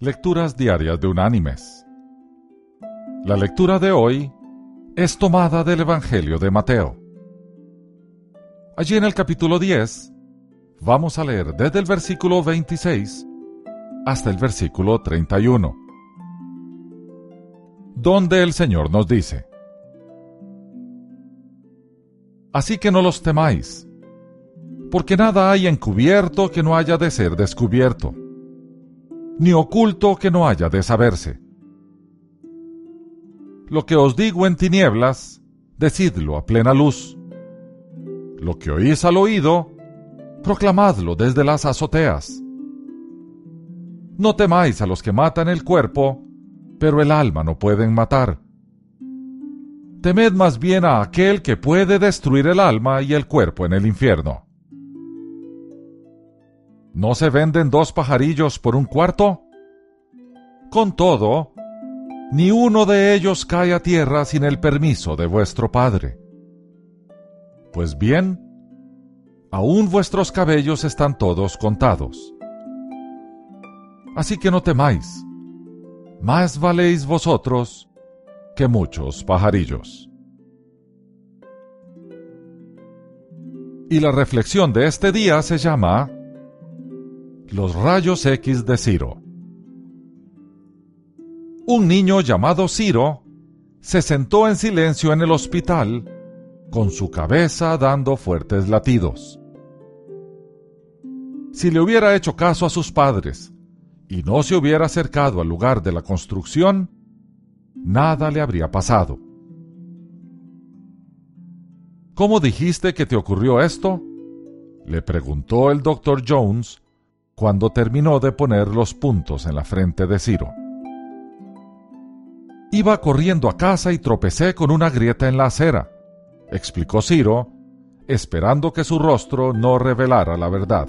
Lecturas Diarias de Unánimes. La lectura de hoy es tomada del Evangelio de Mateo. Allí en el capítulo 10 vamos a leer desde el versículo 26 hasta el versículo 31, donde el Señor nos dice, Así que no los temáis, porque nada hay encubierto que no haya de ser descubierto ni oculto que no haya de saberse. Lo que os digo en tinieblas, decidlo a plena luz. Lo que oís al oído, proclamadlo desde las azoteas. No temáis a los que matan el cuerpo, pero el alma no pueden matar. Temed más bien a aquel que puede destruir el alma y el cuerpo en el infierno. ¿No se venden dos pajarillos por un cuarto? Con todo, ni uno de ellos cae a tierra sin el permiso de vuestro Padre. Pues bien, aún vuestros cabellos están todos contados. Así que no temáis, más valéis vosotros que muchos pajarillos. Y la reflexión de este día se llama los rayos X de Ciro. Un niño llamado Ciro se sentó en silencio en el hospital, con su cabeza dando fuertes latidos. Si le hubiera hecho caso a sus padres y no se hubiera acercado al lugar de la construcción, nada le habría pasado. ¿Cómo dijiste que te ocurrió esto? le preguntó el doctor Jones cuando terminó de poner los puntos en la frente de Ciro. Iba corriendo a casa y tropecé con una grieta en la acera, explicó Ciro, esperando que su rostro no revelara la verdad.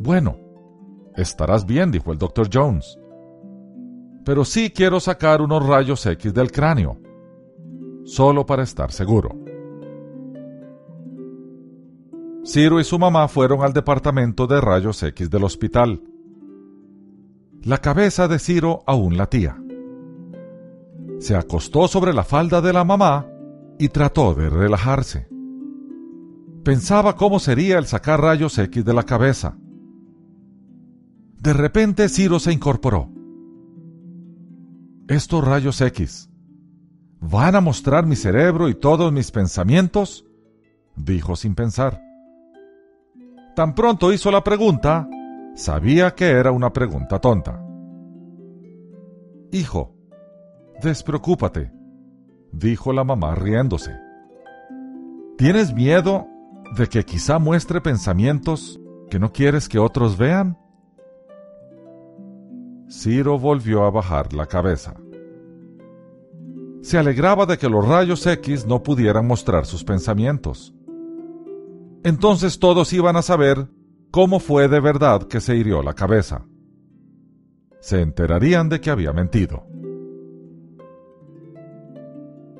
Bueno, estarás bien, dijo el doctor Jones. Pero sí quiero sacar unos rayos X del cráneo, solo para estar seguro. Ciro y su mamá fueron al departamento de rayos X del hospital. La cabeza de Ciro aún latía. Se acostó sobre la falda de la mamá y trató de relajarse. Pensaba cómo sería el sacar rayos X de la cabeza. De repente Ciro se incorporó. Estos rayos X van a mostrar mi cerebro y todos mis pensamientos, dijo sin pensar. Tan pronto hizo la pregunta, sabía que era una pregunta tonta. Hijo, despreocúpate, dijo la mamá riéndose. ¿Tienes miedo de que quizá muestre pensamientos que no quieres que otros vean? Ciro volvió a bajar la cabeza. Se alegraba de que los rayos X no pudieran mostrar sus pensamientos entonces todos iban a saber cómo fue de verdad que se hirió la cabeza. Se enterarían de que había mentido.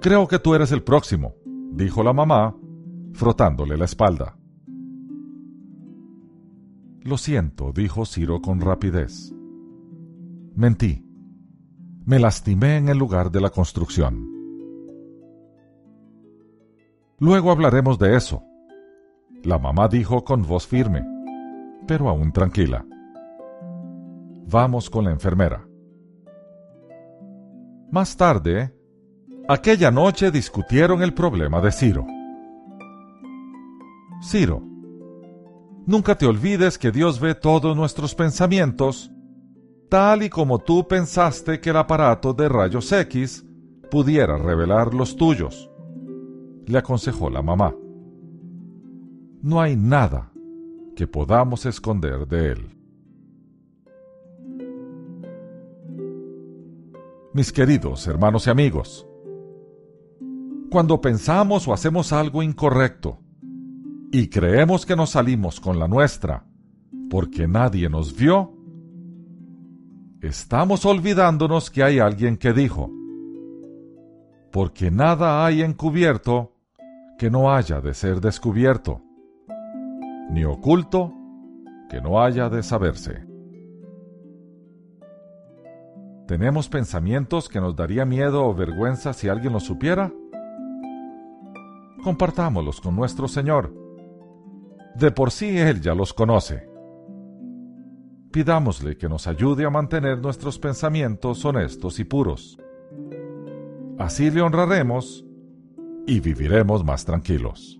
Creo que tú eres el próximo, dijo la mamá, frotándole la espalda. Lo siento, dijo Ciro con rapidez. Mentí. Me lastimé en el lugar de la construcción. Luego hablaremos de eso, la mamá dijo con voz firme, pero aún tranquila. Vamos con la enfermera. Más tarde, aquella noche discutieron el problema de Ciro. Ciro, nunca te olvides que Dios ve todos nuestros pensamientos, tal y como tú pensaste que el aparato de rayos X pudiera revelar los tuyos, le aconsejó la mamá no hay nada que podamos esconder de Él. Mis queridos hermanos y amigos, cuando pensamos o hacemos algo incorrecto y creemos que nos salimos con la nuestra porque nadie nos vio, estamos olvidándonos que hay alguien que dijo, porque nada hay encubierto que no haya de ser descubierto ni oculto que no haya de saberse. ¿Tenemos pensamientos que nos daría miedo o vergüenza si alguien los supiera? Compartámoslos con nuestro Señor. De por sí Él ya los conoce. Pidámosle que nos ayude a mantener nuestros pensamientos honestos y puros. Así le honraremos y viviremos más tranquilos.